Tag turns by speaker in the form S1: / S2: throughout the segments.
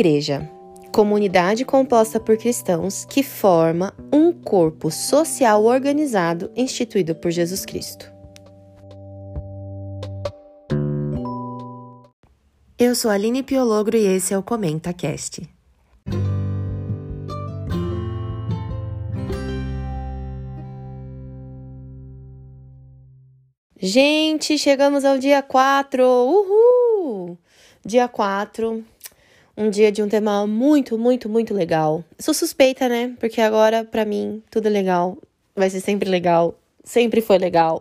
S1: igreja, comunidade composta por cristãos que forma um corpo social organizado instituído por Jesus Cristo. Eu sou Aline Piologro e esse é o Comenta Cast. Gente, chegamos ao dia 4. Uhul! Dia 4. Um dia de um tema muito, muito, muito legal. Sou suspeita, né? Porque agora, para mim, tudo é legal. Vai ser sempre legal. Sempre foi legal.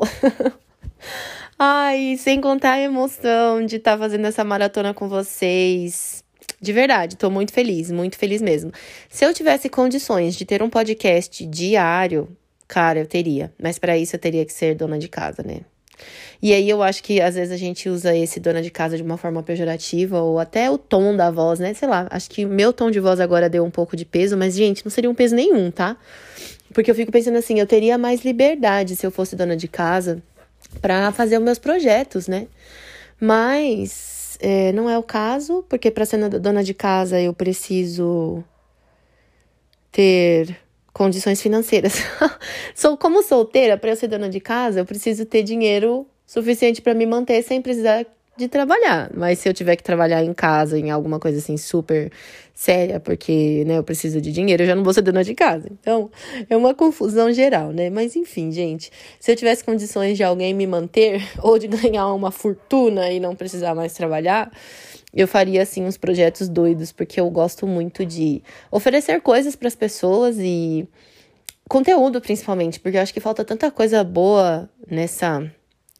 S1: Ai, sem contar a emoção de estar tá fazendo essa maratona com vocês. De verdade, tô muito feliz, muito feliz mesmo. Se eu tivesse condições de ter um podcast diário, cara, eu teria. Mas para isso eu teria que ser dona de casa, né? E aí eu acho que às vezes a gente usa esse dona de casa de uma forma pejorativa ou até o tom da voz, né? Sei lá, acho que meu tom de voz agora deu um pouco de peso, mas gente, não seria um peso nenhum, tá? Porque eu fico pensando assim, eu teria mais liberdade se eu fosse dona de casa para fazer os meus projetos, né? Mas é, não é o caso, porque para ser dona de casa eu preciso ter condições financeiras. Sou como solteira, para eu ser dona de casa, eu preciso ter dinheiro suficiente para me manter sem precisar de trabalhar. Mas se eu tiver que trabalhar em casa, em alguma coisa assim super séria, porque né, eu preciso de dinheiro, eu já não vou ser dona de casa. Então, é uma confusão geral, né? Mas enfim, gente, se eu tivesse condições de alguém me manter ou de ganhar uma fortuna e não precisar mais trabalhar, eu faria assim uns projetos doidos, porque eu gosto muito de oferecer coisas para as pessoas e conteúdo principalmente, porque eu acho que falta tanta coisa boa nessa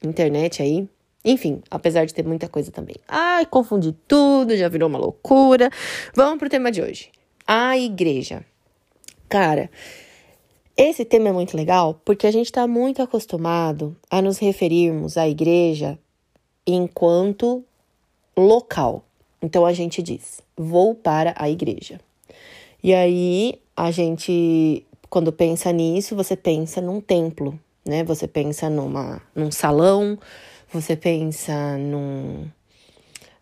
S1: internet aí. Enfim, apesar de ter muita coisa também. Ai, confundi tudo, já virou uma loucura. Vamos pro tema de hoje. A igreja. Cara, esse tema é muito legal porque a gente está muito acostumado a nos referirmos à igreja enquanto local. Então a gente diz: vou para a igreja. E aí a gente, quando pensa nisso, você pensa num templo, né? Você pensa numa, num salão, você pensa num,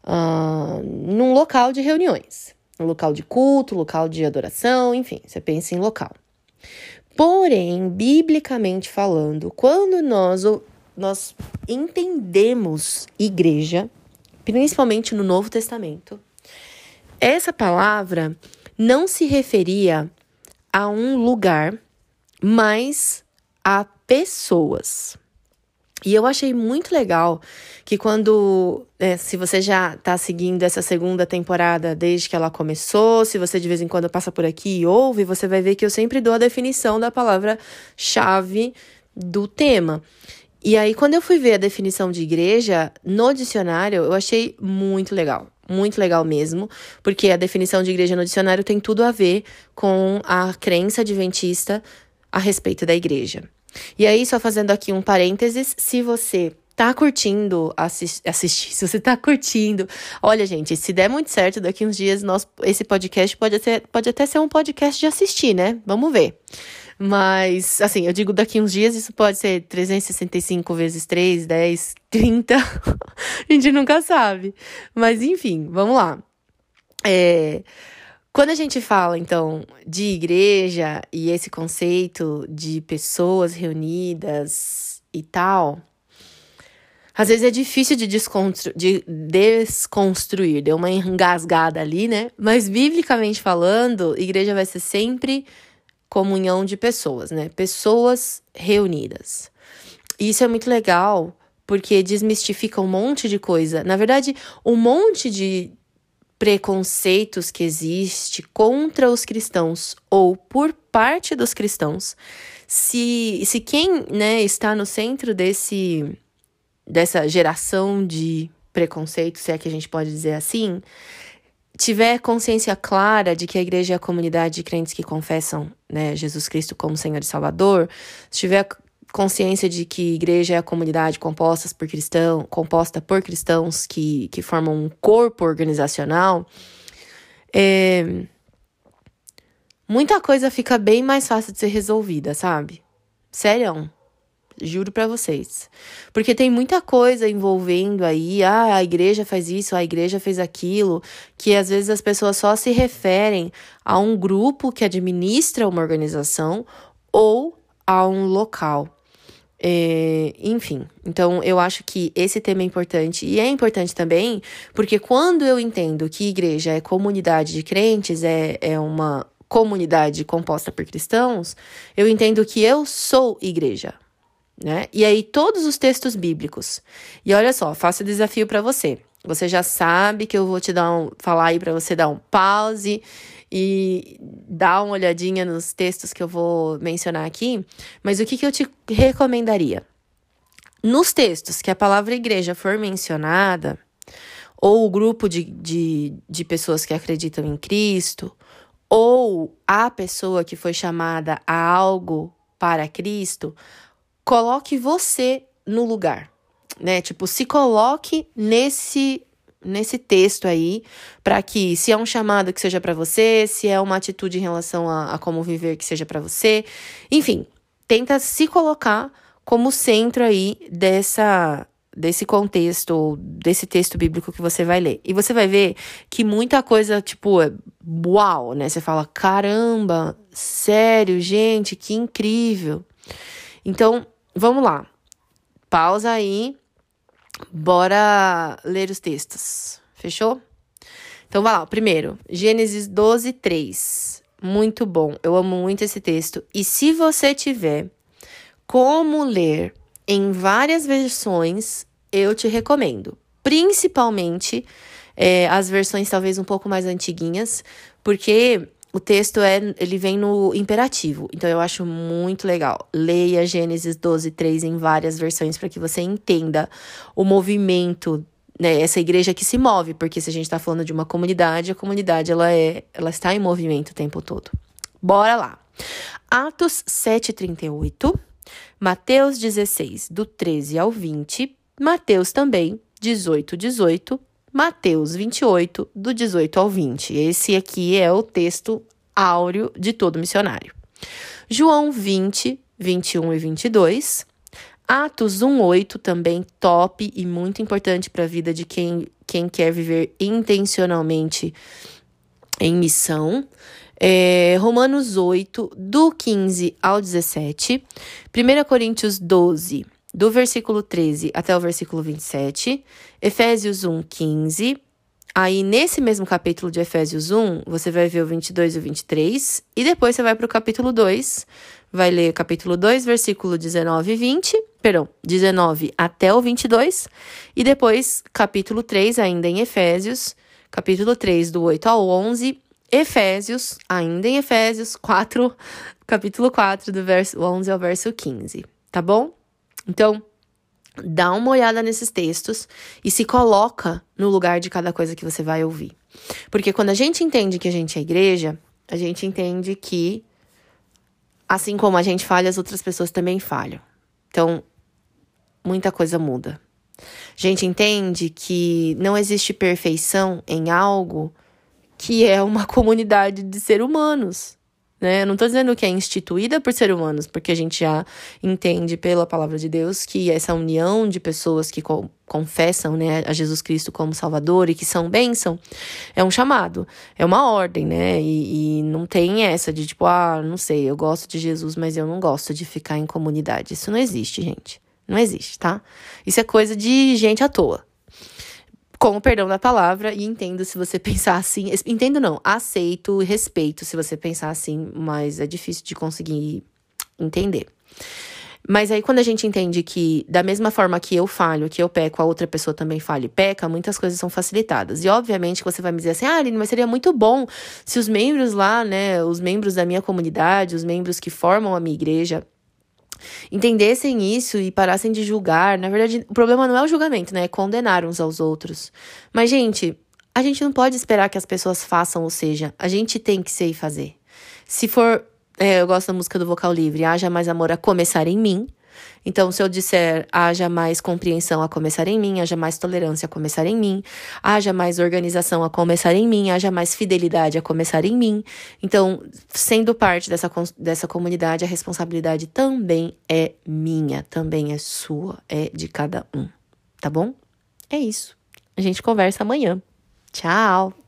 S1: uh, num local de reuniões, um local de culto, local de adoração, enfim, você pensa em local. Porém, biblicamente falando, quando nós, nós entendemos igreja, principalmente no Novo Testamento, essa palavra não se referia a um lugar, mas a pessoas. E eu achei muito legal que quando, é, se você já está seguindo essa segunda temporada desde que ela começou, se você de vez em quando passa por aqui e ouve, você vai ver que eu sempre dou a definição da palavra-chave do tema. E aí, quando eu fui ver a definição de igreja no dicionário, eu achei muito legal. Muito legal mesmo, porque a definição de igreja no dicionário tem tudo a ver com a crença adventista a respeito da igreja. E aí, só fazendo aqui um parênteses, se você tá curtindo assist, assistir, se você tá curtindo, olha, gente, se der muito certo, daqui uns dias nosso, esse podcast pode até, pode até ser um podcast de assistir, né? Vamos ver. Mas, assim, eu digo daqui uns dias, isso pode ser 365 vezes 3, 10, 30. a gente nunca sabe. Mas, enfim, vamos lá. É, quando a gente fala, então, de igreja e esse conceito de pessoas reunidas e tal, às vezes é difícil de, desconstru de desconstruir. Deu uma engasgada ali, né? Mas, biblicamente falando, igreja vai ser sempre comunhão de pessoas, né? Pessoas reunidas. Isso é muito legal porque desmistifica um monte de coisa. Na verdade, um monte de preconceitos que existe contra os cristãos ou por parte dos cristãos. Se, se quem né, está no centro desse, dessa geração de preconceito, se é que a gente pode dizer assim, tiver consciência clara de que a igreja é a comunidade de crentes que confessam né, Jesus Cristo como Senhor e Salvador, se tiver consciência de que a igreja é a comunidade composta por, cristão, composta por cristãos que, que formam um corpo organizacional, é, muita coisa fica bem mais fácil de ser resolvida, sabe? Sério. Juro para vocês. Porque tem muita coisa envolvendo aí, ah, a igreja faz isso, a igreja fez aquilo, que às vezes as pessoas só se referem a um grupo que administra uma organização ou a um local. É, enfim, então eu acho que esse tema é importante e é importante também porque quando eu entendo que igreja é comunidade de crentes, é, é uma comunidade composta por cristãos, eu entendo que eu sou igreja, né? E aí todos os textos bíblicos. E olha só, faço o desafio para você. Você já sabe que eu vou te dar um falar aí para você dar um pause e dar uma olhadinha nos textos que eu vou mencionar aqui, mas o que, que eu te recomendaria? Nos textos que a palavra igreja for mencionada, ou o grupo de, de, de pessoas que acreditam em Cristo, ou a pessoa que foi chamada a algo para Cristo, coloque você no lugar, né? Tipo, se coloque nesse nesse texto aí, para que se é um chamado que seja para você, se é uma atitude em relação a, a como viver que seja para você, enfim, tenta se colocar como centro aí dessa desse contexto, desse texto bíblico que você vai ler. E você vai ver que muita coisa, tipo, é uau, né? Você fala, caramba, sério, gente, que incrível. Então, vamos lá. Pausa aí. Bora ler os textos. Fechou? Então, vai lá. Primeiro, Gênesis 12, 3. Muito bom. Eu amo muito esse texto. E se você tiver como ler em várias versões, eu te recomendo. Principalmente é, as versões talvez um pouco mais antiguinhas, porque o texto é, ele vem no imperativo. Então eu acho muito legal. Leia Gênesis 12, 3 em várias versões para que você entenda o movimento né, essa igreja que se move, porque se a gente está falando de uma comunidade, a comunidade ela é, ela está em movimento o tempo todo. Bora lá. Atos 7:38, Mateus 16 do 13 ao 20, Mateus também, 18, 18, Mateus 28, do 18 ao 20. Esse aqui é o texto áureo de todo missionário. João 20, 21 e 22. Atos 1, 8, também top e muito importante para a vida de quem, quem quer viver intencionalmente em missão. É, Romanos 8, do 15 ao 17. 1 Coríntios 12, do versículo 13 até o versículo 27, Efésios 1, 15. Aí, nesse mesmo capítulo de Efésios 1, você vai ver o 22 e o 23, e depois você vai para o capítulo 2, vai ler capítulo 2, versículo 19 e 20, perdão, 19 até o 22, e depois capítulo 3, ainda em Efésios, capítulo 3, do 8 ao 11, Efésios, ainda em Efésios 4, capítulo 4, do verso 11 ao verso 15, tá bom? Então, dá uma olhada nesses textos e se coloca no lugar de cada coisa que você vai ouvir. Porque quando a gente entende que a gente é igreja, a gente entende que assim como a gente falha, as outras pessoas também falham. Então, muita coisa muda. A gente entende que não existe perfeição em algo que é uma comunidade de seres humanos. Né? Eu não estou dizendo que é instituída por seres humanos, porque a gente já entende pela palavra de Deus que essa união de pessoas que co confessam né, a Jesus Cristo como Salvador e que são bênção é um chamado, é uma ordem, né? E, e não tem essa de tipo, ah, não sei, eu gosto de Jesus, mas eu não gosto de ficar em comunidade. Isso não existe, gente. Não existe, tá? Isso é coisa de gente à toa com o perdão da palavra e entendo se você pensar assim. Entendo não, aceito respeito se você pensar assim, mas é difícil de conseguir entender. Mas aí, quando a gente entende que, da mesma forma que eu falho, que eu peco, a outra pessoa também falha e peca, muitas coisas são facilitadas. E, obviamente, você vai me dizer assim, ah, Aline, mas seria muito bom se os membros lá, né, os membros da minha comunidade, os membros que formam a minha igreja, entendessem isso e parassem de julgar. Na verdade, o problema não é o julgamento, né? É condenar uns aos outros. Mas, gente, a gente não pode esperar que as pessoas façam, ou seja, a gente tem que ser e fazer. Se for. É, eu gosto da música do Vocal Livre, haja mais amor a começar em mim. Então, se eu disser haja mais compreensão a começar em mim, haja mais tolerância a começar em mim, haja mais organização a começar em mim, haja mais fidelidade a começar em mim. Então, sendo parte dessa, dessa comunidade, a responsabilidade também é minha, também é sua, é de cada um. Tá bom? É isso. A gente conversa amanhã. Tchau!